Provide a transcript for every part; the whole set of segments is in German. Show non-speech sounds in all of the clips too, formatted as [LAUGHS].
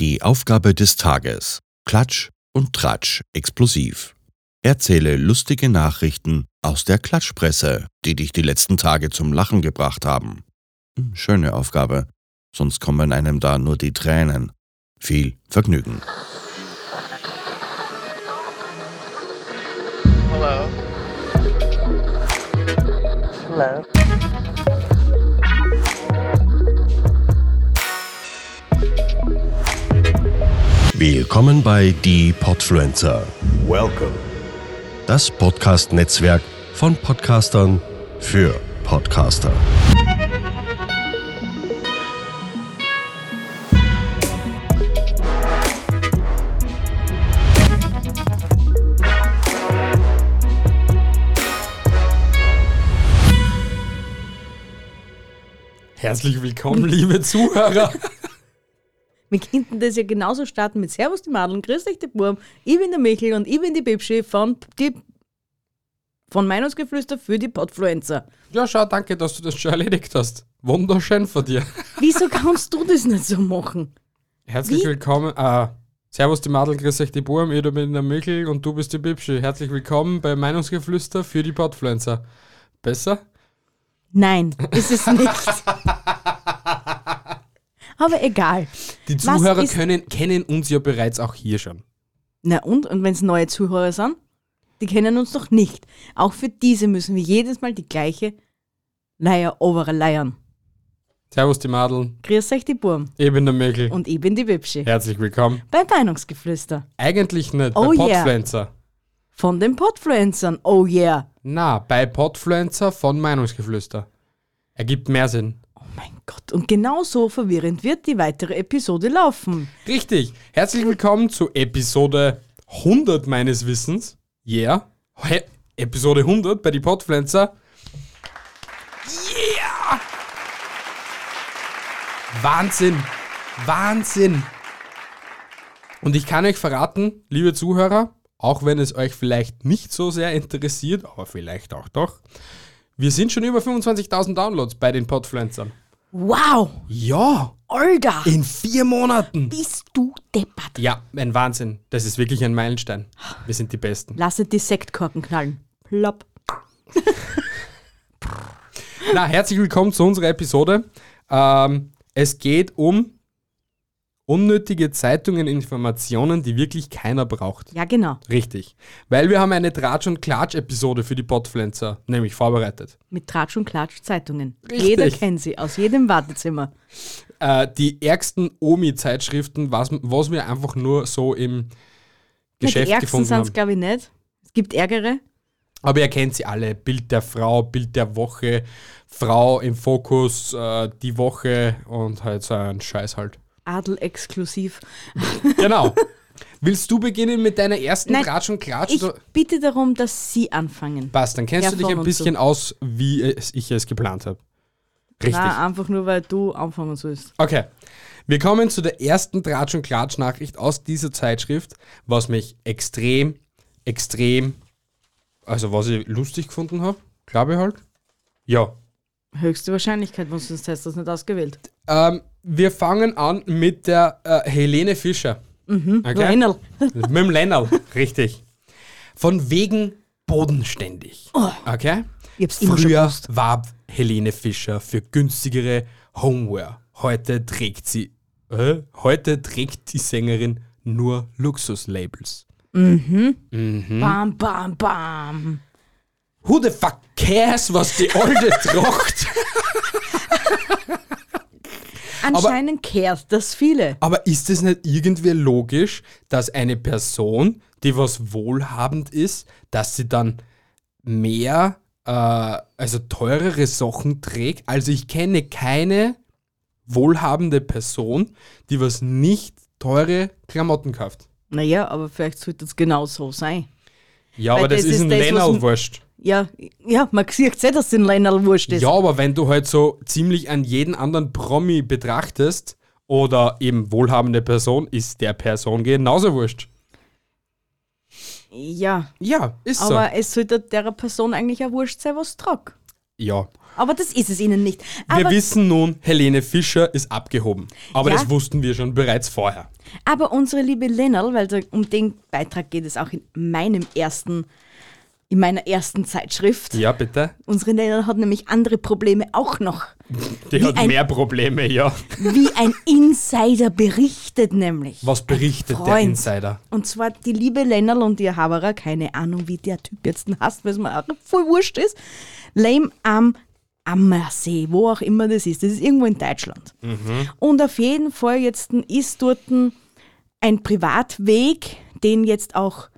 Die Aufgabe des Tages. Klatsch und Tratsch explosiv. Erzähle lustige Nachrichten aus der Klatschpresse, die dich die letzten Tage zum Lachen gebracht haben. Hm, Schöne Aufgabe, sonst kommen einem da nur die Tränen. Viel Vergnügen. Hello. Hello. Willkommen bei Die Podfluencer, Welcome. das Podcast-Netzwerk von Podcastern für Podcaster. Herzlich willkommen, liebe Zuhörer. [LAUGHS] Wir könnten das ja genauso starten mit Servus die Madeln, grüß euch die Burm, ich bin der Michel und ich bin die Bibschi von, die, von Meinungsgeflüster für die Podfluencer. Ja, schau, danke, dass du das schon erledigt hast. Wunderschön von dir. Wieso kannst du das nicht so machen? Herzlich Wie? willkommen. Äh, servus die Madel, grüß euch die Burm, ich bin der Michel und du bist die Bibschi. Herzlich willkommen bei Meinungsgeflüster für die Podfluencer. Besser? Nein, ist es nicht. [LAUGHS] Aber egal. Die Zuhörer können, kennen uns ja bereits auch hier schon. Na und? Und wenn es neue Zuhörer sind? Die kennen uns noch nicht. Auch für diese müssen wir jedes Mal die gleiche Leier obere leiern. Servus die Madel, Grüß euch die Burm ich bin der Michel. und ich bin die Bibschi. Herzlich willkommen. Bei Meinungsgeflüster. Eigentlich nicht Oh bei yeah. Podfluencer. Von den Podfluencern. Oh yeah. Na, bei Podfluencer von Meinungsgeflüster. Ergibt mehr Sinn. Gott, und genau so verwirrend wird die weitere Episode laufen. Richtig. Herzlich willkommen zu Episode 100 meines Wissens. Yeah. He Episode 100 bei die Podpflanzer. Yeah! Wahnsinn. Wahnsinn. Und ich kann euch verraten, liebe Zuhörer, auch wenn es euch vielleicht nicht so sehr interessiert, aber vielleicht auch doch, wir sind schon über 25.000 Downloads bei den Podpflanzern. Wow, Ja, Olga, in vier Monaten. bist du deppert. Ja, ein Wahnsinn. Das ist wirklich ein Meilenstein. Wir sind die Besten. Lasset die Sektkorken knallen. Plopp. [LAUGHS] Na, herzlich willkommen zu unserer Episode. Ähm, es geht um unnötige Zeitungen, Informationen, die wirklich keiner braucht. Ja, genau. Richtig. Weil wir haben eine Tratsch- und Klatsch-Episode für die Podpflanzer, nämlich vorbereitet. Mit Tratsch und Klatsch Zeitungen. Richtig. Jeder kennt sie, aus jedem Wartezimmer. Äh, die ärgsten Omi-Zeitschriften, was, was wir einfach nur so im Ja, Geschäft die ärgsten gefunden sind es, haben. glaube ich, nicht. Es gibt ärgere. Aber ihr kennt sie alle. Bild der Frau, Bild der Woche, Frau im Fokus, äh, die Woche und halt so ein Scheiß halt. Adel exklusiv. Genau. [LAUGHS] Willst du beginnen mit deiner ersten Nein, Tratsch und Klatsch? Ich bitte darum, dass Sie anfangen. Passt, dann kennst du dich ein bisschen zu. aus, wie es, ich es geplant habe. Richtig. Na, einfach nur, weil du anfangen sollst. Okay. Wir kommen zu der ersten Tratsch- und Klatsch-Nachricht aus dieser Zeitschrift, was mich extrem, extrem, also was ich lustig gefunden habe, glaube ich halt. Ja. Höchste Wahrscheinlichkeit, sonst hast du das nicht ausgewählt. Ähm, wir fangen an mit der äh, Helene Fischer. Mhm, okay? Lionel. mit dem Lennarl, [LAUGHS] richtig. Von wegen bodenständig. Okay? Immer schon Früher war Helene Fischer für günstigere Homeware. Heute trägt sie, äh, heute trägt die Sängerin nur Luxuslabels. Bam, bam, bam. Who the fuck cares, was die Alte [LAUGHS] tragt? Anscheinend kehrt das viele. Aber ist es nicht irgendwie logisch, dass eine Person, die was wohlhabend ist, dass sie dann mehr, äh, also teurere Sachen trägt? Also ich kenne keine wohlhabende Person, die was nicht teure Klamotten kauft. Naja, aber vielleicht sollte es genau so sein. Ja, Weil aber das, das ist ist ein ein- wurscht. Ja, ja, man sieht eh, dass den Lionel wurscht ist. Ja, aber wenn du halt so ziemlich an jeden anderen Promi betrachtest oder eben wohlhabende Person, ist der Person genauso wurscht. Ja, Ja, ist so. aber es sollte der Person eigentlich auch wurscht sein, was tragt. Ja. Aber das ist es ihnen nicht. Wir Aber, wissen nun, Helene Fischer ist abgehoben. Aber Ja. das wussten wir schon bereits vorher. aber unsere liebe Lennel, weil um den Beitrag geht es auch in meinem ersten, in meiner ersten Zeitschrift. Ja, bitte. Unsere Lennel hat nämlich andere Probleme auch noch. Die hat ein- mehr Probleme, ja. Wie ein Insider berichtet nämlich. Was berichtet der. Insider? Und zwar die liebe Lennel und ihr Haberer, keine Ahnung, wie der Typ jetzt hasst, weil es mir auch voll wurscht ist. Lame am Ammersee, wo auch immer das ist. Das ist irgendwo in Deutschland. Und auf jeden Fall jetzt ist dort ein Privatweg, den jetzt auch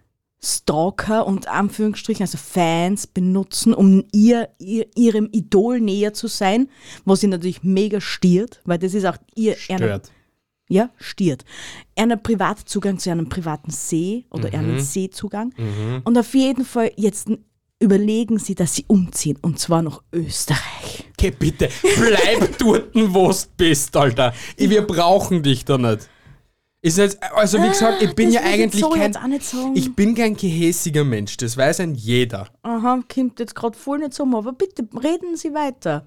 Stalker und Anführungsstrichen, also Fans benutzen, um ihr, ihr ihrem Idol näher zu sein, was sie natürlich mega stiert, weil das ist auch ihr Stört. ja, stiert. Einen Privatzugang zu einem privaten See oder einen Seezugang. Und auf jeden Fall jetzt überlegen sie, dass sie umziehen und zwar nach Österreich. Okay, bitte, bleib [LAUGHS] dort, wo du bist, Alter. Wir brauchen dich da nicht. Ist jetzt, also wie gesagt, ich bin das ja eigentlich so kein, ich bin kein gehässiger Mensch, das weiß ein jeder. Aha, kommt jetzt gerade voll nicht so, aber bitte reden Sie weiter.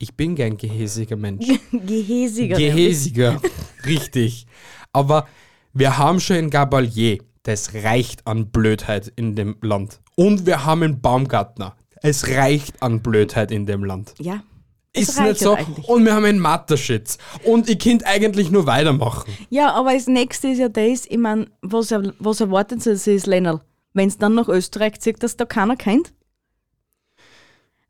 Ich bin kein gehässiger Mensch. [LAUGHS] Gehäsiger. Gehäsiger, [LAUGHS] richtig. Aber wir haben schon in Gabalier, das reicht an Blödheit in dem Land. Und wir haben in Baumgartner, es reicht an Blödheit in dem Land. Ja. Es Ist nicht so. eigentlich. Und wir haben einen Matterschitz. Und ich könnte eigentlich nur weitermachen. Ja, aber das nächste ist ja das, ich meine, was, er- was erwartet sie sich, Lennel? Wenn es dann nach Österreich zieht, dass da keiner kennt?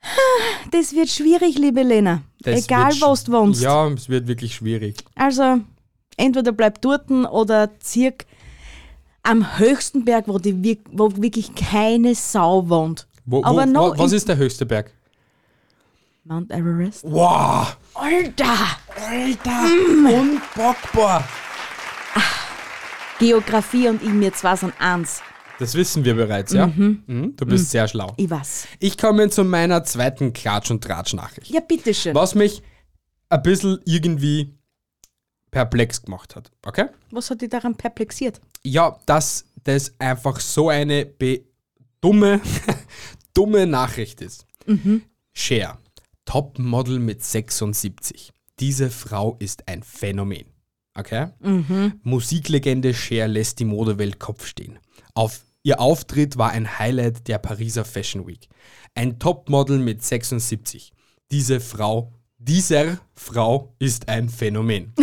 [SIGHS] Das wird schwierig, liebe Lena. Das Egal, wo du wohnst. Ja, es wird wirklich schwierig. Also, entweder bleib dort oder zirk am höchsten Berg, wo, die, wo wirklich keine Sau wohnt. Wo, Aber wo, was ist der höchste Berg? Mount Everest. Wow! Alter! Alter! Unbockbar! Geografie und ich, mir zwei sind eins. Das wissen wir bereits, ja? Mhm. Du bist sehr schlau. Ich weiß. Ich komme zu meiner zweiten Klatsch- und Tratsch-Nachricht. Ja, bitteschön. Was mich ein bisschen irgendwie perplex gemacht hat. Okay? Was hat dich daran perplexiert? Ja, dass das einfach so eine dumme, [LAUGHS] dumme Nachricht ist. Cher, Topmodel mit 76. Diese Frau ist ein Phänomen. Okay? Musiklegende Cher lässt die Modewelt Kopf stehen. Auf ihr Auftritt war ein Highlight der Pariser Fashion Week. Ein Topmodel mit 76. Diese Frau, dieser Frau ist ein Phänomen. [LAUGHS]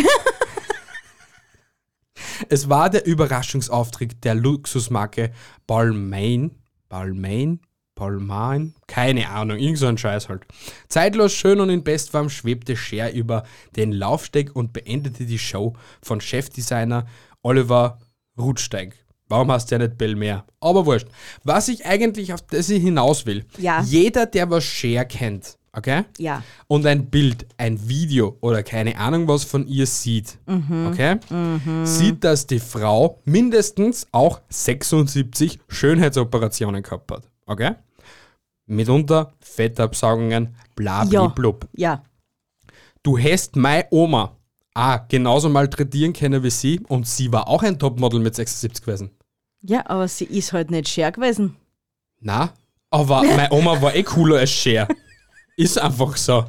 Es war der Überraschungsauftritt der Luxusmarke Balmain. Balmain? Balmain? Keine Ahnung, irgend so ein Scheiß halt. Zeitlos schön und in Bestform schwebte Cher über den Laufsteg und beendete die Show von Chefdesigner Oliver Rutsteig. Warum hast du ja nicht Bell mehr? Aber wurscht. Was ich eigentlich auf das ich hinaus will. Ja. Jeder, der was Cher kennt, okay? Ja. und ein Bild, ein Video oder keine Ahnung was von ihr sieht, okay, sieht, dass die Frau mindestens auch 76 Schönheitsoperationen gehabt hat, okay? Mitunter Fettabsaugungen, bla Ja. blub. Ja. Du hast meine Oma auch genauso malträtieren können wie sie und sie war auch ein Topmodel mit 76 gewesen. Ja, aber sie ist halt nicht scher gewesen. Na, aber meine Oma war eh cooler als Cher. [LAUGHS] Ist einfach so.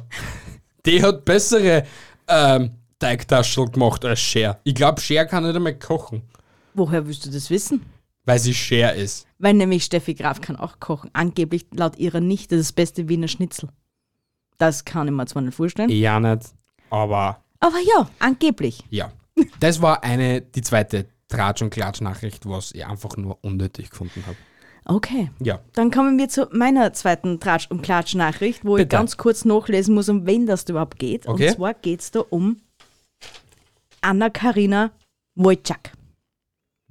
Die hat bessere ähm, Teigtaschel gemacht als Cher. Ich glaube, Cher kann nicht einmal kochen, Woher willst du das wissen? Weil sie Cher ist. Weil nämlich Steffi Graf kann auch kochen. Angeblich laut ihrer Nichte das beste Wiener Schnitzel. Das kann ich mir zwar nicht vorstellen. Ja nicht, aber Aber ja, angeblich. ja. Das war eine, die zweite Tratsch- und Klatsch-Nachricht, was ich einfach nur unnötig gefunden habe. Okay. Ja. Dann kommen wir zu meiner zweiten Tratsch- und Klatsch-Nachricht, wo ich Bitte. ganz kurz nachlesen muss, um wen das überhaupt geht. Okay. Und zwar geht es da um Anna-Karina Wojcik.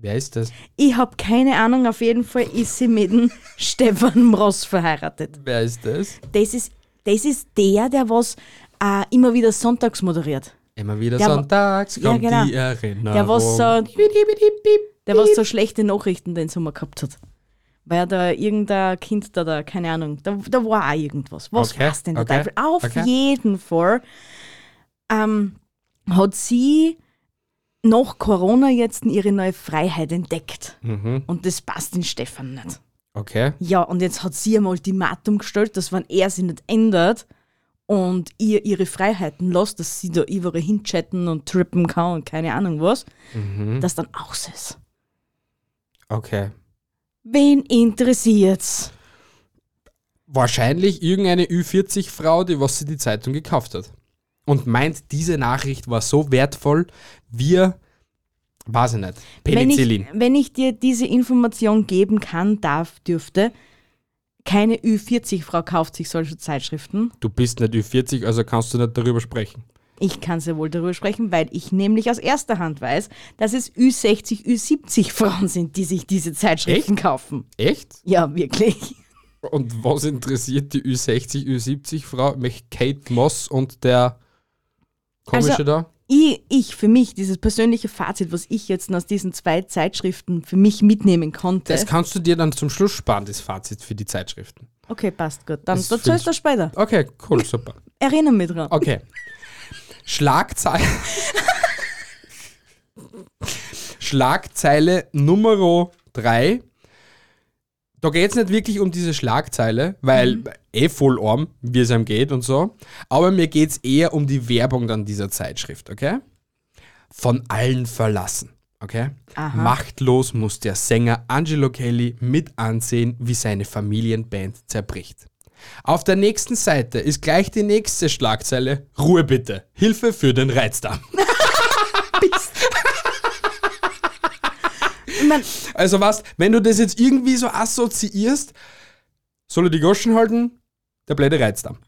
Wer ist das? Ich habe keine Ahnung, auf jeden Fall ist sie mit dem [LAUGHS] Stefan Mross verheiratet. Wer ist das? Das ist, das ist der, der was äh, immer wieder sonntags moderiert. Immer wieder Der sonntags Ja, kommt genau. die Erinnerung. Der was so, der was so schlechte Nachrichten den Sommer gehabt hat. Weil da irgendein Kind da, da keine Ahnung, da, da war auch irgendwas. Was Okay, war's denn der okay, Teufel? Auf okay. jeden Fall ähm, hat sie nach Corona jetzt ihre neue Freiheit entdeckt. Mhm. Und das passt den Stefan nicht. Okay. Ja, und jetzt hat sie ein Ultimatum gestellt, dass wenn er sie nicht ändert und ihr ihre Freiheiten lässt, dass sie da überall hinchatten und trippen kann und keine Ahnung was, dass dann aus ist. Okay. Wen interessiert's? Wahrscheinlich irgendeine Ü40-Frau, die was sie die Zeitung gekauft hat. Und meint, diese Nachricht war so wertvoll, wir, weiß ich nicht, Wenn ich, Penicillin. wenn ich dir diese Information geben kann, darf, dürfte, keine Ü40-Frau kauft sich solche Zeitschriften. Du bist nicht Ü40, also kannst du nicht darüber sprechen. Ich kann sehr wohl darüber sprechen, weil ich nämlich aus erster Hand weiß, dass es Ü60, Ü70 Frauen sind, die sich diese Zeitschriften kaufen. Echt? Ja, wirklich. Und was interessiert die Ü60, Ü70-Frau? Mich Kate Moss und der komische Also- da? Ich, ich für mich, dieses persönliche Fazit, was ich jetzt aus diesen zwei Zeitschriften für mich mitnehmen konnte. Das kannst du dir dann zum Schluss sparen, das Fazit für die Zeitschriften. okay, passt gut. Dann Das erzählst du find's- später. Okay, cool, super. [LAUGHS] Erinnere mich dran. Okay. Schlagzeile. [LAUGHS] Schlagzeile Nummer 3. Da geht es nicht wirklich um diese Schlagzeile, weil eh voll arm, wie es einem geht und so. Aber mir geht es eher um die Werbung dann dieser Zeitschrift, okay? Von allen verlassen, okay? Machtlos muss der Sänger Angelo Kelly mit ansehen, wie seine Familienband zerbricht. Auf der nächsten Seite ist gleich die nächste Schlagzeile. Ruhe bitte. Hilfe für den Reizdarm. [LAUGHS] mein, Also was, wenn du das jetzt irgendwie so assoziierst, soll er die Goschen halten? Der blöde Reizdarm.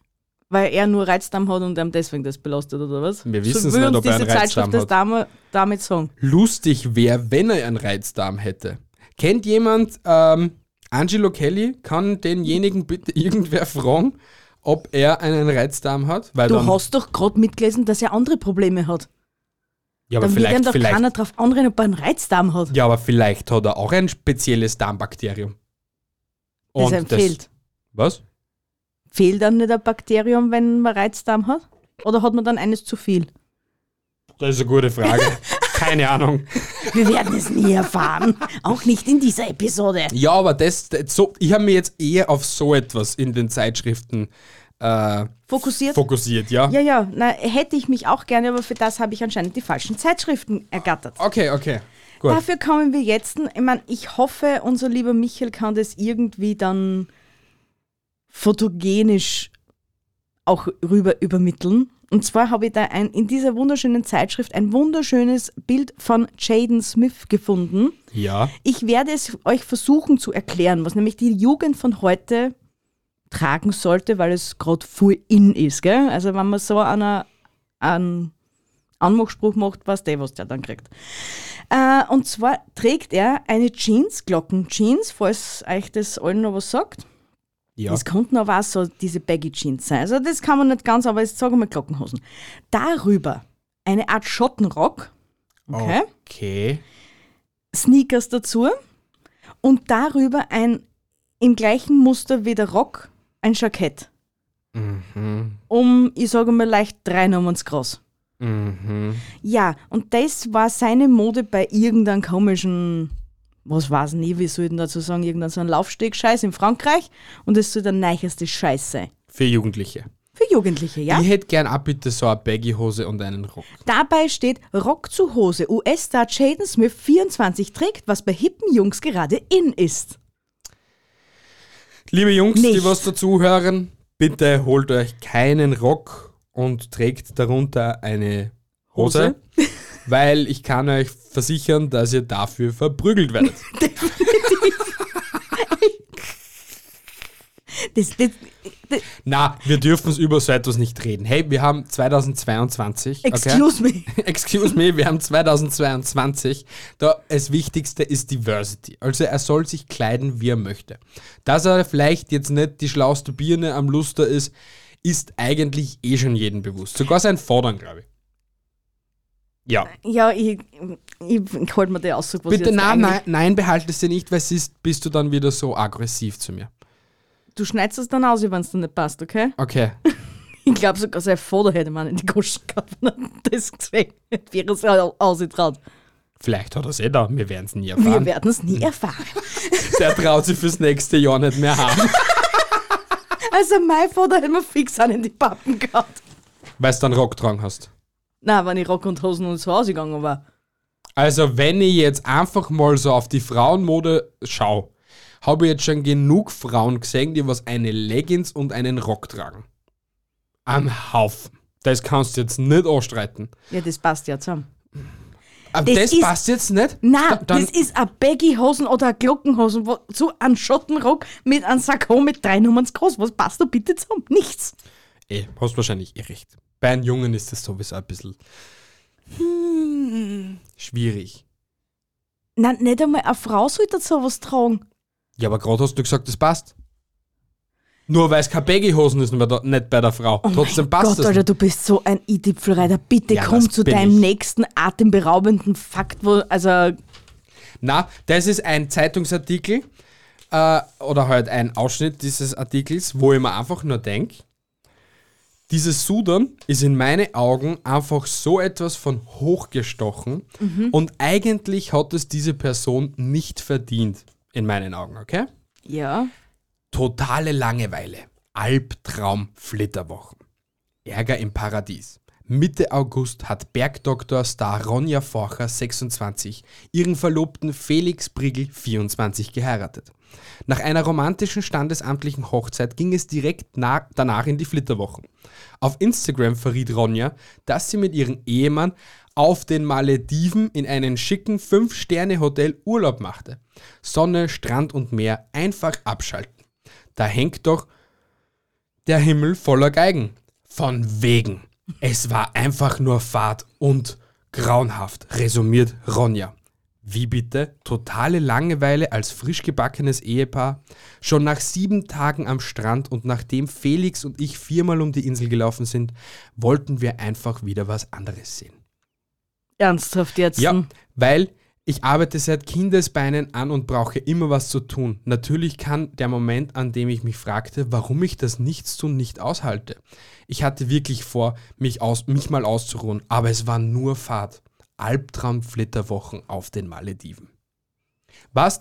weil er nur Reizdarm hat und ihm deswegen das belastet, oder was? Wir wissen's will nicht, ob er einen Reizdarm Zeitschrift das hat. damit, sagen. Lustig wäre, wenn er einen Reizdarm hätte. Kennt jemand ähm, Angelo Kelly? Kann denjenigen bitte [LAUGHS] irgendwer fragen, ob er einen Reizdarm hat? Weil Du hast doch gerade mitgelesen, dass er andere Probleme hat. Ja, aber Dann wird ihm vielleicht, doch vielleicht, keiner drauf anreden, ob er einen Reizdarm hat. ja, aber vielleicht hat er auch ein spezielles Darmbakterium. das Und einem fehlt. Was? Fehlt dann nicht ein Bakterium, wenn man Reizdarm hat? Oder hat man dann eines zu viel? Das ist eine gute Frage. [LAUGHS] Keine Ahnung. Wir werden es nie erfahren. Auch nicht in dieser Episode. Ja, aber das, das so, ich habe mir jetzt eher auf so etwas in den Zeitschriften äh, Fokussiert? fokussiert, ja? ja, ja, na, hätte ich mich auch gerne, aber für das habe ich anscheinend die falschen Zeitschriften ergattert. Okay, okay. Gut. Dafür kommen wir jetzt. Ich meine, ich hoffe, unser lieber Michael kann das irgendwie dann fotogenisch auch rüber übermitteln. Und zwar habe ich da ein, in dieser wunderschönen Zeitschrift ein wunderschönes Bild von Jaden Smith gefunden. Ja. Ich werde es euch versuchen zu erklären, was nämlich die Jugend von heute tragen sollte, weil es gerade voll in ist. Gell? Also wenn man so einer, einen Anmachspruch macht, was der, was der dann kriegt. Äh, und zwar trägt er eine Jeans, Glocken-Jeans, falls euch das allen noch was sagt. Ja. Das könnten aber auch so diese Baggy Jeans sein. Also das kann man nicht ganz, aber jetzt sagen wir Glockenhosen. Darüber eine Art Schottenrock. Okay. Okay. Sneakers dazu und darüber ein im gleichen Muster wie der Rock ein Jackett. Mhm. Um, ich sage mal, leicht drei Nummern zu groß. Mhm. Ja, und das war seine Mode bei irgendeinem komischen, was weiß ich nie, wie soll ich denn dazu sagen, irgendein so ein Laufsteg-Scheiß in Frankreich und das soll der neicheste Scheiß sein. Für Jugendliche. Für Jugendliche, ja? Ich hätte gern auch bitte so eine Baggy-Hose und einen Rock. Dabei steht Rock zu Hose. US-Star Jaden Smith 24 trägt, was bei hippen Jungs gerade in ist. Liebe Jungs, die Nicht. was dazu hören, bitte holt euch keinen Rock und trägt darunter eine Hose, [LAUGHS] weil ich kann euch versichern, dass ihr dafür verprügelt werdet. [LAUGHS] Das, das, das, Na, wir dürfen über so etwas nicht reden. Hey, wir haben 2022. Okay? excuse me. [LAUGHS] Excuse me, wir haben 2022. Da, das Wichtigste ist Diversity. Also er soll sich kleiden, wie er möchte. Dass er vielleicht jetzt nicht die schlauste Birne am Luster ist, ist eigentlich eh schon jedem bewusst. Sogar sein Fordern, glaube ich. Ja. Ja, ich, ich, ich halte mir die Aussage, was ich Bitte jetzt nein, nein, nein, behalte es dir nicht, weil sonst bist du dann wieder so aggressiv zu mir. Du schneidest es dann aus, wenn es dir nicht passt, okay? Okay. [LAUGHS] Ich glaube sogar, sein Vater hätte man in die Goschen gehabt, wenn das gesehen hätte, wie er es ausgetraut. Vielleicht hat er es eh da, wir werden es nie Wir erfahren. werden es nie erfahren. [LAUGHS] Der traut sich fürs nächste Jahr nicht mehr haben. [LAUGHS] Also mein Vater hätte mir fix an in die Pappen gehabt. Weil du dann Rock dran hast. Na, wenn ich Rock und Hosen und zu Hause gegangen war. Also, wenn ich jetzt einfach mal so auf die Frauenmode schaue, habe ich jetzt schon genug Frauen gesehen, die was eine Leggings und einen Rock tragen. Ein Haufen. Das kannst du jetzt nicht anstreiten. Ja, das passt ja zusammen. Aber Das das, ist- passt jetzt nicht? Na, Da- das ist ein Baggy-Hosen oder ein Glockenhosen, wo, so ein Schottenrock mit einem Sakko mit drei Nummern groß. Was passt da bitte zusammen? Nichts. eh, hast wahrscheinlich eh recht. Bei einem Jungen ist das sowieso ein bisschen hm, schwierig. Nein, nicht einmal eine Frau sollte sowas tragen. Ja, aber gerade hast du gesagt, das passt. Nur weil es keine Baggy-Hosen ist, nicht bei der- nicht bei der Frau. Trotzdem Oh mein passt Gott, das. Alter, nicht. du bist so ein i-Dipfelreiter. Bitte Ja, komm zu deinem ich. nächsten atemberaubenden Fakt, wo, also, Na, das ist ein Zeitungsartikel äh, oder halt ein Ausschnitt dieses Artikels, wo ich mir einfach nur denke, dieses Sudan ist in meinen Augen einfach so etwas von hochgestochen und eigentlich hat es diese Person nicht verdient, in meinen Augen, okay? ja. Totale Langeweile, Albtraum, Flitterwochen, Ärger im Paradies. Mitte August hat Bergdoktor-Star Ronja Forcher, 26, ihren Verlobten Felix Brigel, 24, geheiratet. Nach einer romantischen standesamtlichen Hochzeit ging es direkt na danach in die Flitterwochen. Auf Instagram verriet Ronja, dass sie mit ihrem Ehemann auf den Malediven in einen schicken 5-Sterne-Hotel Urlaub machte. Sonne, Strand und Meer einfach abschalten. Da hängt doch der Himmel voller Geigen. Von wegen. Es war einfach nur Fahrt und grauenhaft, resümiert Ronja. Wie bitte? Totale Langeweile als frisch gebackenes Ehepaar? Schon nach sieben Tagen am Strand und nachdem Felix und ich viermal um die Insel gelaufen sind, wollten wir einfach wieder was anderes sehen. Ernsthaft jetzt? Ja, weil ich arbeite seit Kindesbeinen an und brauche immer was zu tun. Natürlich kann der Moment, an dem ich mich fragte, warum ich das Nichtstun nicht aushalte. Ich hatte wirklich vor, mich, aus, mich mal auszuruhen, aber es war nur Fahrt. Albtraum-Flitterwochen auf den Malediven. Was?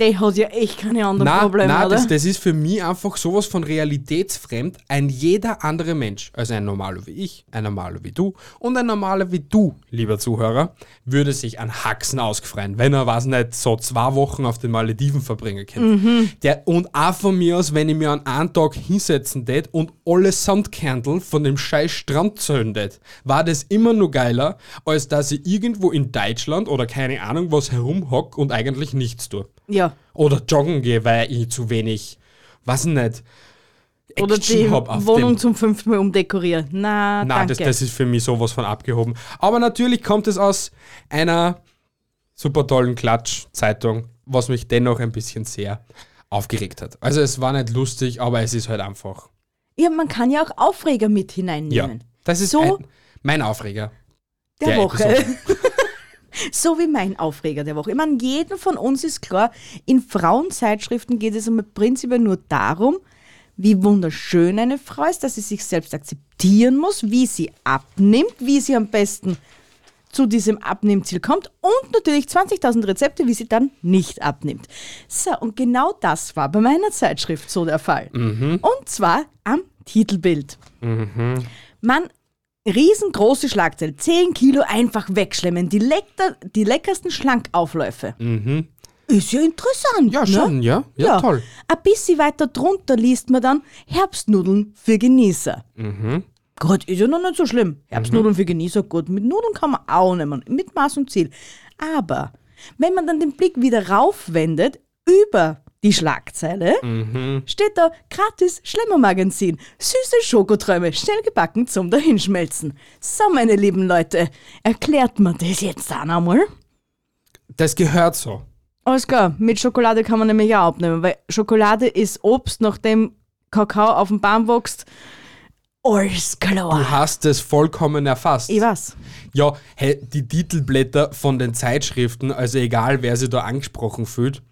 Der hat ja echt keine anderen Na, Probleme, na oder? das, das ist für mich einfach sowas von realitätsfremd. Ein jeder andere Mensch, also ein Normaler wie ich, ein Normaler wie du und ein Normaler wie du, lieber Zuhörer, würde sich an Haxen ausgefreien, wenn er, was nicht, so zwei Wochen auf den Malediven verbringen könnte. Der, und auch von mir aus, wenn ich mir an einen Tag hinsetzen tät und alle Sandkerntel von dem scheiß Strand zählen tät, war das immer nur geiler, als dass ich irgendwo in Deutschland oder keine Ahnung was herumhock und eigentlich nichts tue. Ja. Oder joggen gehe, weil ich zu wenig, was nicht, Oder Action die hab auf Wohnung zum fünften Mal umdekorieren. Na, Nein, danke. das, das ist für mich sowas von abgehoben. Aber natürlich kommt es aus einer super tollen Klatsch-Zeitung, was mich dennoch ein bisschen sehr aufgeregt hat. Also es war nicht lustig, aber es ist halt einfach. ja, man kann ja auch Aufreger mit Ja, hineinnehmen. das ist So ein, mein Aufreger. der, der Woche. [LAUGHS] [LAUGHS] So wie mein Aufreger der Woche. Ich meine, jedem von uns ist klar, in Frauenzeitschriften geht es einmal prinzipiell nur darum, wie wunderschön eine Frau ist, dass sie sich selbst akzeptieren muss, wie sie abnimmt, wie sie am besten zu diesem Abnehmziel kommt und natürlich 20.000 Rezepte, wie sie dann nicht abnimmt. So, und genau das war bei meiner Zeitschrift so der Fall. Und zwar am Titelbild. Man, riesengroße Schlagzeile, 10 Kilo einfach wegschlemmen, die, lecker, die leckersten Schlankaufläufe. Ist ja interessant. Ja, ne? schon, ja. Ja, toll. Ein bisschen weiter drunter liest man dann Herbstnudeln für Genießer. Mhm. Gut, ist ja noch nicht so schlimm. Herbstnudeln für Genießer, gut. Mit Nudeln kann man auch nehmen, mit Maß und Ziel. Aber wenn man dann den Blick wieder raufwendet, über die Schlagzeile, Mhm. steht da gratis Schlemmermagazin. Süße Schokoträume, schnell gebacken zum Dahinschmelzen. So, meine lieben Leute, erklärt man das jetzt dann einmal? Das gehört so. Alles klar, mit Schokolade kann man nämlich auch abnehmen, weil Schokolade ist Obst, nachdem Kakao auf dem Baum wächst. Alles Du klar. hast es vollkommen erfasst. Ich weiß. Ja, hey, die Titelblätter von den Zeitschriften, also egal wer sich da angesprochen fühlt,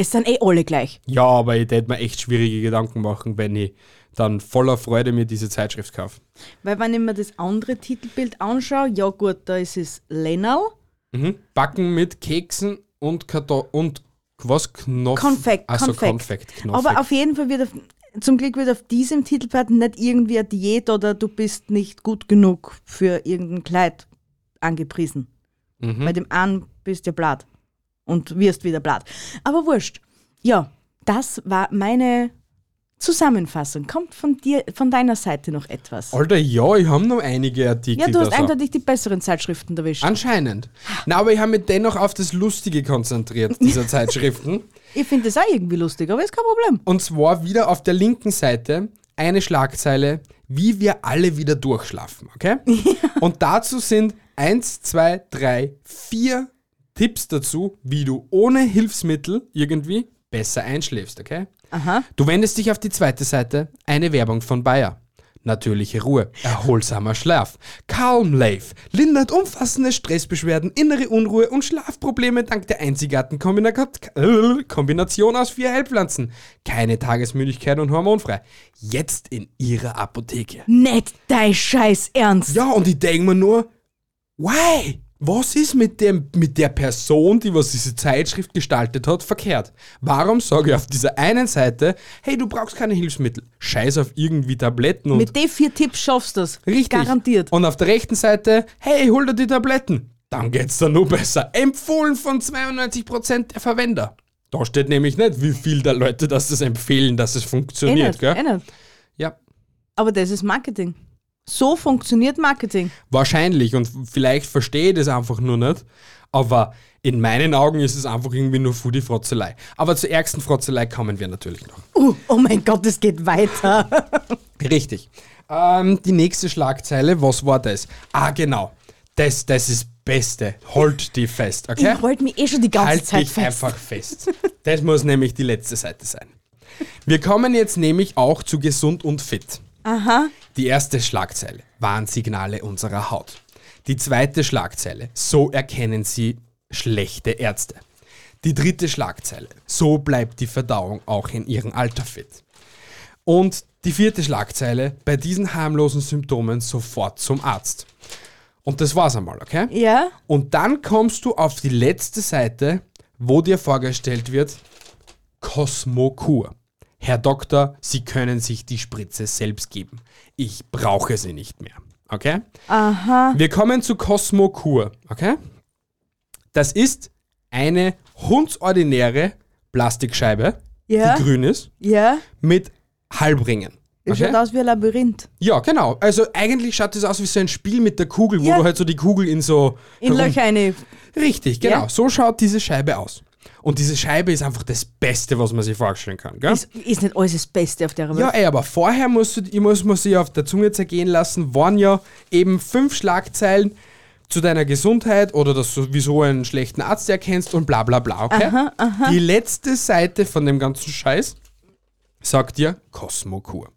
Es sind eh alle gleich. ja, aber ich hätte mir echt schwierige Gedanken machen, wenn ich dann voller Freude mir diese Zeitschrift kaufe. Weil wenn ich mir das andere Titelbild anschaue, ja gut, da ist es Lennarl Mhm. Backen mit Keksen und Karto und was? Knof Konfekt, Also Konfekt. Konfekt. Aber auf jeden Fall wird auf, zum Glück wird auf diesem Titelblatt nicht irgendwie eine Diät oder du bist nicht gut genug für irgendein Kleid angepriesen. Mhm. Bei dem einen bist du blatt und wirst wieder blatt. Aber wurscht. Ja, das war meine Zusammenfassung. Kommt von dir, von deiner Seite noch etwas? Alter, ja, ich habe noch einige Artikel. Ja, du hast eindeutig die besseren Zeitschriften erwischt. Anscheinend. Na, aber ich habe mich dennoch auf das Lustige konzentriert, dieser [LAUGHS] Zeitschriften. Ich finde das auch irgendwie lustig, aber ist kein Problem. Und zwar wieder auf der linken Seite eine Schlagzeile, wie wir alle wieder durchschlafen, okay? [LAUGHS] Und dazu sind eins, zwei, drei, vier Tipps dazu, wie du ohne Hilfsmittel irgendwie besser einschläfst, okay? Aha. Du wendest dich auf die zweite Seite, eine Werbung von Bayer. Natürliche Ruhe, erholsamer Schlaf. Calm Life lindert umfassende Stressbeschwerden, innere Unruhe und Schlafprobleme dank der einzigartigen äh, Kombination aus vier Heilpflanzen. Keine Tagesmüdigkeit und hormonfrei. Jetzt in ihrer Apotheke. Nicht dein Scheiß Ernst. Ja, und ich denke mir nur, why? Was ist mit, dem, mit der Person, die was diese Zeitschrift gestaltet hat, verkehrt? Warum sage ich auf dieser einen Seite, hey, du brauchst keine Hilfsmittel, scheiß auf irgendwie Tabletten und Mit den vier Tipps schaffst du das. Richtig. Garantiert. Und auf der rechten Seite, hey, hol dir die Tabletten. Dann geht's dir nur besser. Empfohlen von 92% der Verwender. Da steht nämlich nicht, wie viel der Leute das, das empfehlen, dass es Eh funktioniert, nicht, eh gell? nicht. Ja, Aber das ist Marketing. So funktioniert Marketing. wahrscheinlich. Und vielleicht verstehe ich das einfach nur nicht. Aber in meinen Augen ist es einfach irgendwie nur Foodie-Frotzelei. Aber zur ärgsten Frotzelei kommen wir natürlich noch. Uh, oh mein Gott, es geht weiter. [LAUGHS] Richtig. Ähm, die nächste Schlagzeile, was war das? Ah, genau. Das, das ist Beste. Holt die fest, okay? Ich halte mich eh schon die ganze halt Zeit dich fest. einfach fest. Das muss nämlich die letzte Seite sein. Wir kommen jetzt nämlich auch zu gesund und fit. Aha. Die erste Schlagzeile. Warnsignale unserer Haut. Die zweite Schlagzeile. So erkennen Sie schlechte Ärzte. Die dritte Schlagzeile. So bleibt die Verdauung auch in Ihrem Alter fit. Und die vierte Schlagzeile. Bei diesen harmlosen Symptomen sofort zum Arzt. Und das war's einmal, okay? Ja? Und dann kommst du auf die letzte Seite, wo dir vorgestellt wird, Cosmokur. Herr Doktor, Sie können sich die Spritze selbst geben. Ich brauche sie nicht mehr. Okay? Aha. Wir kommen zu Cosmokur. Okay? Das ist eine hundsordinäre Plastikscheibe, Ja? die grün ist, Ja? mit Halbringen. Okay? schaut aus wie ein Labyrinth. Ja, genau. Also eigentlich schaut das aus wie so ein Spiel mit der Kugel, wo Ja. du halt so die Kugel in so In herum- Löcher eine. Richtig, genau. Ja. So schaut diese Scheibe aus. Und diese Scheibe ist einfach das Beste, was man sich vorstellen kann. Gell? Ist, ist nicht alles das Beste auf der Welt. ja, ey, aber vorher musst du, ich muss man sich auf der Zunge zergehen lassen, waren ja eben fünf Schlagzeilen zu deiner Gesundheit oder dass du sowieso einen schlechten Arzt erkennst und bla bla bla, okay? Die letzte Seite von dem ganzen Scheiß sagt dir Cosmokur.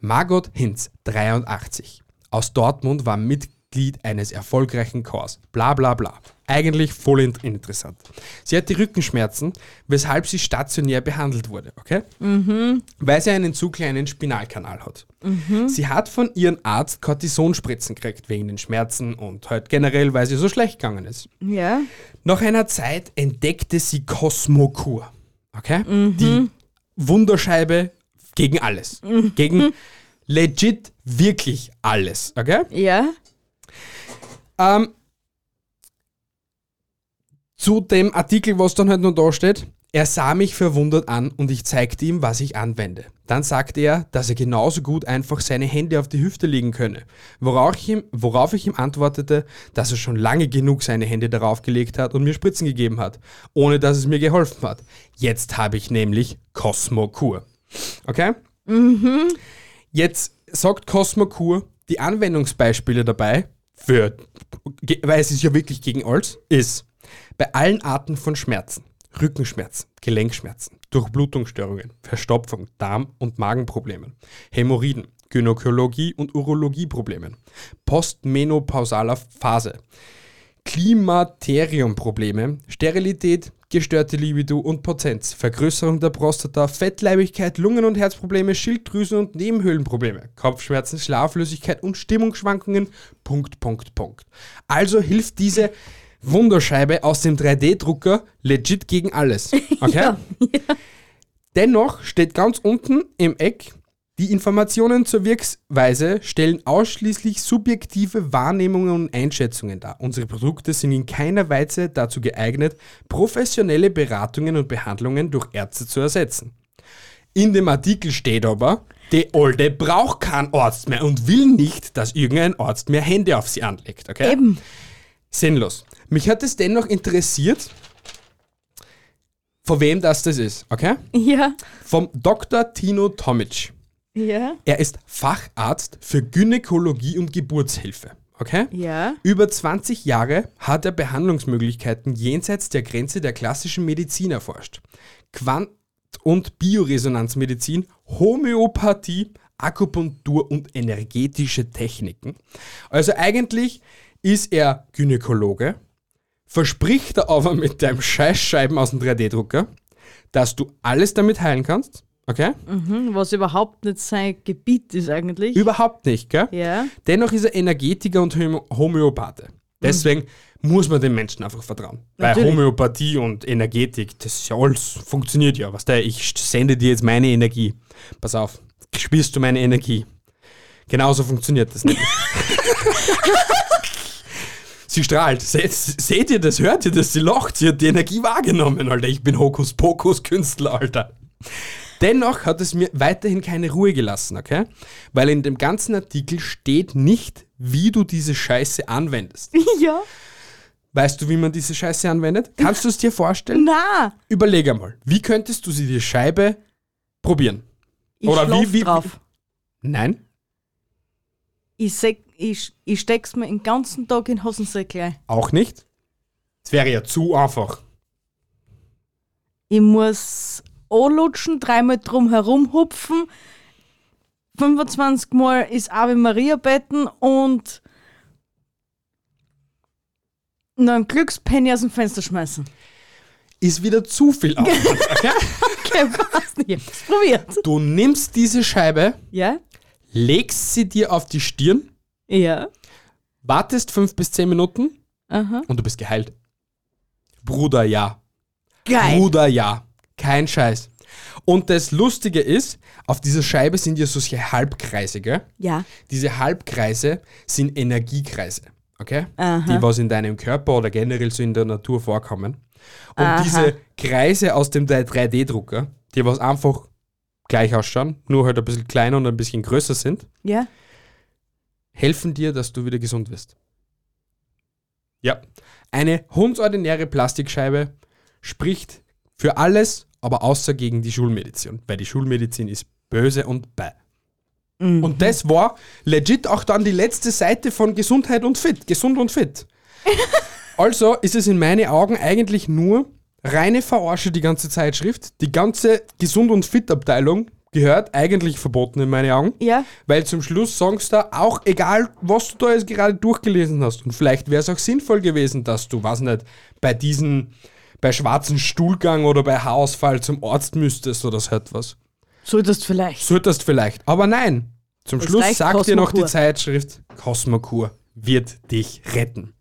Margot Hinz, 83, aus Dortmund, war Mitglied eines erfolgreichen Chors. Bla bla bla. Eigentlich voll in- interessant. Sie hatte Rückenschmerzen, weshalb sie stationär behandelt wurde, okay? Weil sie einen zu kleinen Spinalkanal hat. Sie hat von ihrem Arzt Cortisonspritzen gekriegt wegen den Schmerzen und halt generell, weil sie so schlecht gegangen ist. Ja? Nach einer Zeit entdeckte sie Cosmokur. Okay? Die Wunderscheibe gegen alles. Gegen legit wirklich alles. Okay? Ja? Ähm, zu dem Artikel, was dann halt noch da steht. Er sah mich verwundert an und ich zeigte ihm, was ich anwende. Dann sagte er, dass er genauso gut einfach seine Hände auf die Hüfte legen könne. Worauf ich, ihm, worauf ich ihm antwortete, dass er schon lange genug seine Hände darauf gelegt hat und mir Spritzen gegeben hat, ohne dass es mir geholfen hat. Jetzt habe ich nämlich Cosmokur. Okay? Jetzt sagt Cosmokur die Anwendungsbeispiele dabei, für, weil es ist ja wirklich gegen alles, ist bei allen Arten von Schmerzen, Rückenschmerzen, Gelenkschmerzen, Durchblutungsstörungen, Verstopfung, Darm- und Magenproblemen, Hämorrhoiden, Gynäkologie- und Urologieproblemen, postmenopausaler Phase, Klimateriumprobleme, Sterilität, gestörte Libido und Potenz, Vergrößerung der Prostata, Fettleibigkeit, Lungen- und Herzprobleme, Schilddrüsen- und Nebenhöhlenprobleme, Kopfschmerzen, Schlaflosigkeit und Stimmungsschwankungen, Punkt, Punkt, Punkt. Also hilft diese Wunderscheibe aus dem 3D-Drucker legit gegen alles. [LAUGHS] Okay? Ja, Dennoch steht ganz unten im Eck, die Informationen zur Wirkweise stellen ausschließlich subjektive Wahrnehmungen und Einschätzungen dar. Unsere Produkte sind in keiner Weise dazu geeignet, professionelle Beratungen und Behandlungen durch Ärzte zu ersetzen. In dem Artikel steht aber, die Olde braucht keinen Arzt mehr und will nicht, dass irgendein Arzt mehr Hände auf sie anlegt. Okay? Eben. Sinnlos. Mich hat es dennoch interessiert, von wem das das ist, okay? Ja. Vom Dr. Tino Tomic. Ja. Er ist Facharzt für Gynäkologie und Geburtshilfe, okay? Ja. Über 20 Jahre hat er Behandlungsmöglichkeiten jenseits der Grenze der klassischen Medizin erforscht. Quant- und Bioresonanzmedizin, Homöopathie, Akupunktur und energetische Techniken. Also eigentlich ist er Gynäkologe, verspricht er aber mit deinem Scheißscheiben aus dem 3D-Drucker, dass du alles damit heilen kannst, okay? Mhm, was überhaupt nicht sein Gebiet ist eigentlich. Überhaupt nicht, gell? ja. Dennoch ist er Energetiker und Homö- Homöopathe. Deswegen muss man den Menschen einfach vertrauen. Weil Natürlich. Homöopathie und Energetik, das ist ja alles, funktioniert ja. Was der, ich sende dir jetzt meine Energie. Pass auf, spürst du meine Energie? Genauso funktioniert das nicht. [LAUGHS] [LAUGHS] sie strahlt. Seht, seht ihr das? Hört ihr das? Sie lacht. Sie hat die Energie wahrgenommen, Alter. Ich bin Hokuspokus-Künstler, Alter. Dennoch hat es mir weiterhin keine Ruhe gelassen, okay? Weil in dem ganzen Artikel steht nicht, wie du diese Scheiße anwendest. [LAUGHS] ja. Weißt du, wie man diese Scheiße anwendet? Kannst du es dir vorstellen? Na, Überleg einmal, wie könntest du sie die Scheibe probieren? ich Oder wie- wie- drauf. Nein? Ich, seg, ich, ich steck's mir den ganzen Tag in den Hosensäcklein. Auch nicht? Es wäre ja zu einfach. Ich muss anlutschen, dreimal drum herum hupfen, 25 Mal ist Ave Maria beten und noch einen Glückspenny aus dem Fenster schmeißen. Ist wieder zu viel Aufwand. [LAUGHS] Okay? Okay, passt nicht. Probiert. Du nimmst diese Scheibe, Ja? legst sie dir auf die Stirn, Ja. wartest fünf bis zehn Minuten Aha. und du bist geheilt. Bruder, ja. Geil. Bruder, ja. Kein Scheiß. Und das Lustige ist, auf dieser Scheibe sind ja solche Halbkreise, gell? Ja. Diese Halbkreise sind Energiekreise, okay? Aha. Die was in deinem Körper oder generell so in der Natur vorkommen. Und Aha. diese Kreise aus dem 3D-Drucker, die was einfach gleich ausschauen, nur halt ein bisschen kleiner und ein bisschen größer sind, Ja. Helfen dir, dass du wieder gesund wirst. Ja. Eine hundsordinäre Plastikscheibe spricht für alles, aber außer gegen die Schulmedizin, weil die Schulmedizin ist böse und bäh. Und das war legit auch dann die letzte Seite von Gesundheit und Fit, gesund und fit. [LAUGHS] also ist es in meinen Augen eigentlich nur reine Verarsche, die ganze Zeitschrift. Die ganze Gesund und Fit-Abteilung gehört eigentlich verboten in meinen Augen. Ja. Weil zum Schluss sagst du auch, egal was du da jetzt gerade durchgelesen hast, und vielleicht wäre es auch sinnvoll gewesen, dass du, was nicht, bei diesen, bei schwarzen Stuhlgang oder bei Haarausfall zum Arzt müsstest oder so etwas. Solltest vielleicht. Solltest vielleicht. Aber nein. Zum Es Schluss sagt dir noch die Cosmokur. Zeitschrift, Cosmokur wird dich retten.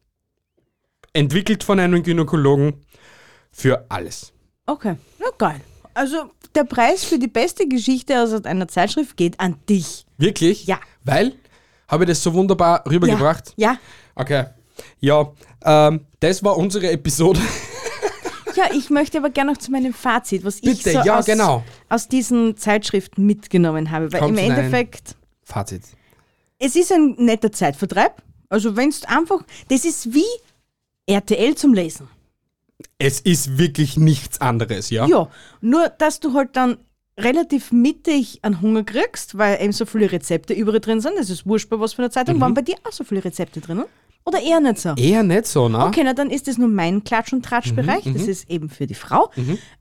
Entwickelt von einem Gynäkologen für alles. Okay. Na geil. Also der Preis für die beste Geschichte aus einer Zeitschrift geht an dich. Wirklich? Ja. Weil, habe ich das so wunderbar rübergebracht? Ja. Okay. Ja, ähm, das war unsere Episode. [LAUGHS] Ja, ich möchte aber gerne noch zu meinem Fazit, was ich Bitte, so ja, aus, genau. aus diesen Zeitschriften mitgenommen habe. Weil Komm im Endeffekt, Fazit. es ist ein netter Zeitvertreib. Also wenn es einfach, das ist wie RTL zum Lesen. Es ist wirklich nichts anderes, ja? Ja, nur dass du halt dann relativ mittig an Hunger kriegst, weil eben so viele Rezepte überall drin sind. Es ist wurscht bei was für einer Zeitung. Mhm. Waren bei dir auch so viele Rezepte drinnen? Oder eher nicht so? Eher nicht so, ne? Okay, na dann ist das nur mein Klatsch- und Tratschbereich. Mhm, Das ist eben für die Frau.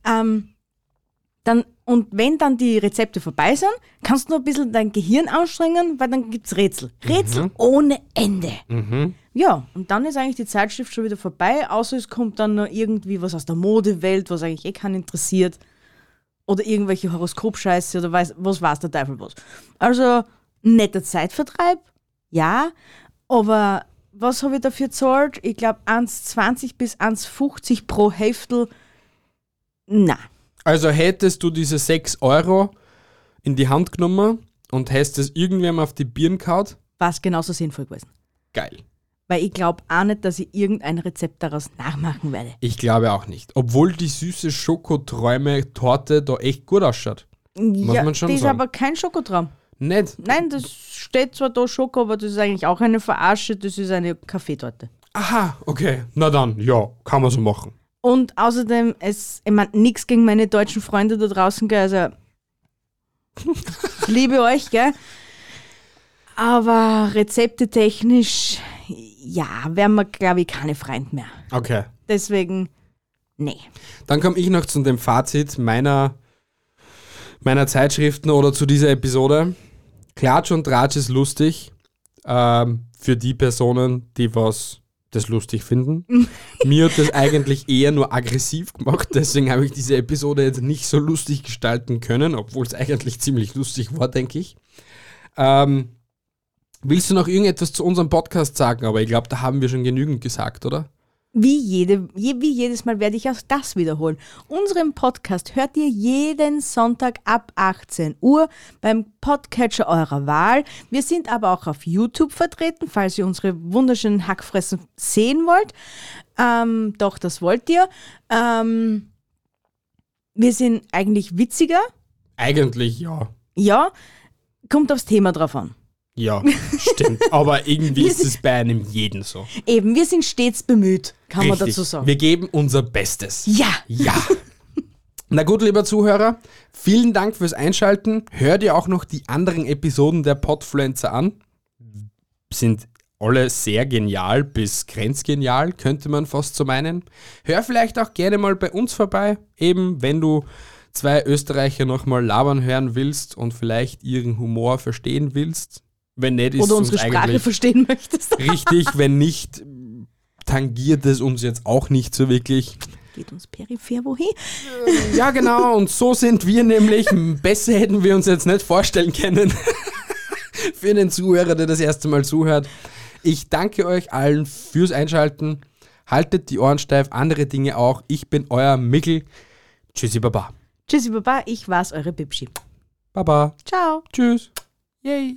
Ähm, dann, und wenn dann die Rezepte vorbei sind, kannst du noch ein bisschen dein Gehirn anstrengen, weil dann gibt es Rätsel. Rätsel Mhm. ohne Ende. Ja, und dann ist eigentlich die Zeitschrift schon wieder vorbei, außer es kommt dann noch irgendwie was aus der Modewelt, was eigentlich eh keinen interessiert. Oder irgendwelche Horoskopscheiße oder weiß, was weiß der Teufel was. Also, netter Zeitvertreib, ja, aber was habe ich dafür gezahlt? Ich glaube 1,20 bis 1,50 pro Heftel. Na, Also hättest du diese 6 Euro in die Hand genommen und hättest es irgendwem auf die Birn kaut, war es genauso sinnvoll gewesen. geil. Weil ich glaube auch nicht, dass ich irgendein Rezept daraus nachmachen werde. Ich glaube auch nicht. Obwohl die süße Schokoträume-Torte da echt gut ausschaut. ja, man schon das ist sagen. aber kein Schokotraum. Nicht? Nein, das steht zwar da Schoko, aber das ist eigentlich auch eine Verarsche, das ist eine Kaffeetorte. Aha, okay. Na dann, ja, kann man so machen. Und außerdem, es, ich meine, nichts gegen meine deutschen Freunde da draußen, gell, also ich liebe euch, gell. Aber rezepte technisch, ja, wären wir, glaube ich, keine Freunde mehr. Okay. Deswegen, nee. Dann komme ich noch zu dem Fazit meiner, meiner Zeitschriften oder zu dieser Episode. Klatsch und Tratsch ist lustig ähm, für die Personen, die was das lustig finden. [LAUGHS] Mir hat das eigentlich eher nur aggressiv gemacht, deswegen habe ich diese Episode jetzt nicht so lustig gestalten können, obwohl es eigentlich ziemlich lustig war, denke ich. Ähm, willst du noch irgendetwas zu unserem Podcast sagen? Aber ich glaube, da haben wir schon genügend gesagt, oder? Wie, jede, je, wie jedes Mal werde ich auch das wiederholen. Unseren Podcast hört ihr jeden Sonntag ab 18 Uhr beim Podcatcher eurer Wahl. Wir sind aber auch auf YouTube vertreten, falls ihr unsere wunderschönen Hackfressen sehen wollt. Ähm, doch, das wollt ihr. Ähm, wir sind eigentlich witziger. Eigentlich ja. Ja, kommt aufs Thema drauf an. Ja, [LAUGHS] stimmt. Aber irgendwie ist es bei einem jeden so. Eben, wir sind stets bemüht, kann man Richtig. dazu sagen. Wir geben unser Bestes. ja, Ja. [LAUGHS] Na gut, lieber Zuhörer, vielen Dank fürs Einschalten. Hör dir auch noch die anderen Episoden der Podfluencer an. Sind alle sehr genial bis grenzgenial, könnte man fast so meinen. Hör vielleicht auch gerne mal bei uns vorbei, eben wenn du zwei Österreicher nochmal labern hören willst und vielleicht ihren Humor verstehen willst. Wenn nicht, ist oder uns unsere Sprache verstehen möchtest. richtig. [LAUGHS] Wenn nicht, tangiert es uns jetzt auch nicht so wirklich. Geht uns peripher wohin? Ja, genau, und so sind wir nämlich. Besser hätten wir uns jetzt nicht vorstellen können. [LAUGHS] Für den Zuhörer, der das erste Mal zuhört. Ich danke euch allen fürs Einschalten. Haltet die Ohren steif, andere Dinge auch. Ich bin euer Mickel. Tschüssi, Baba. Tschüssi, Baba, ich war's, eure Bibschi. Baba. Ciao. Tschüss. Yay.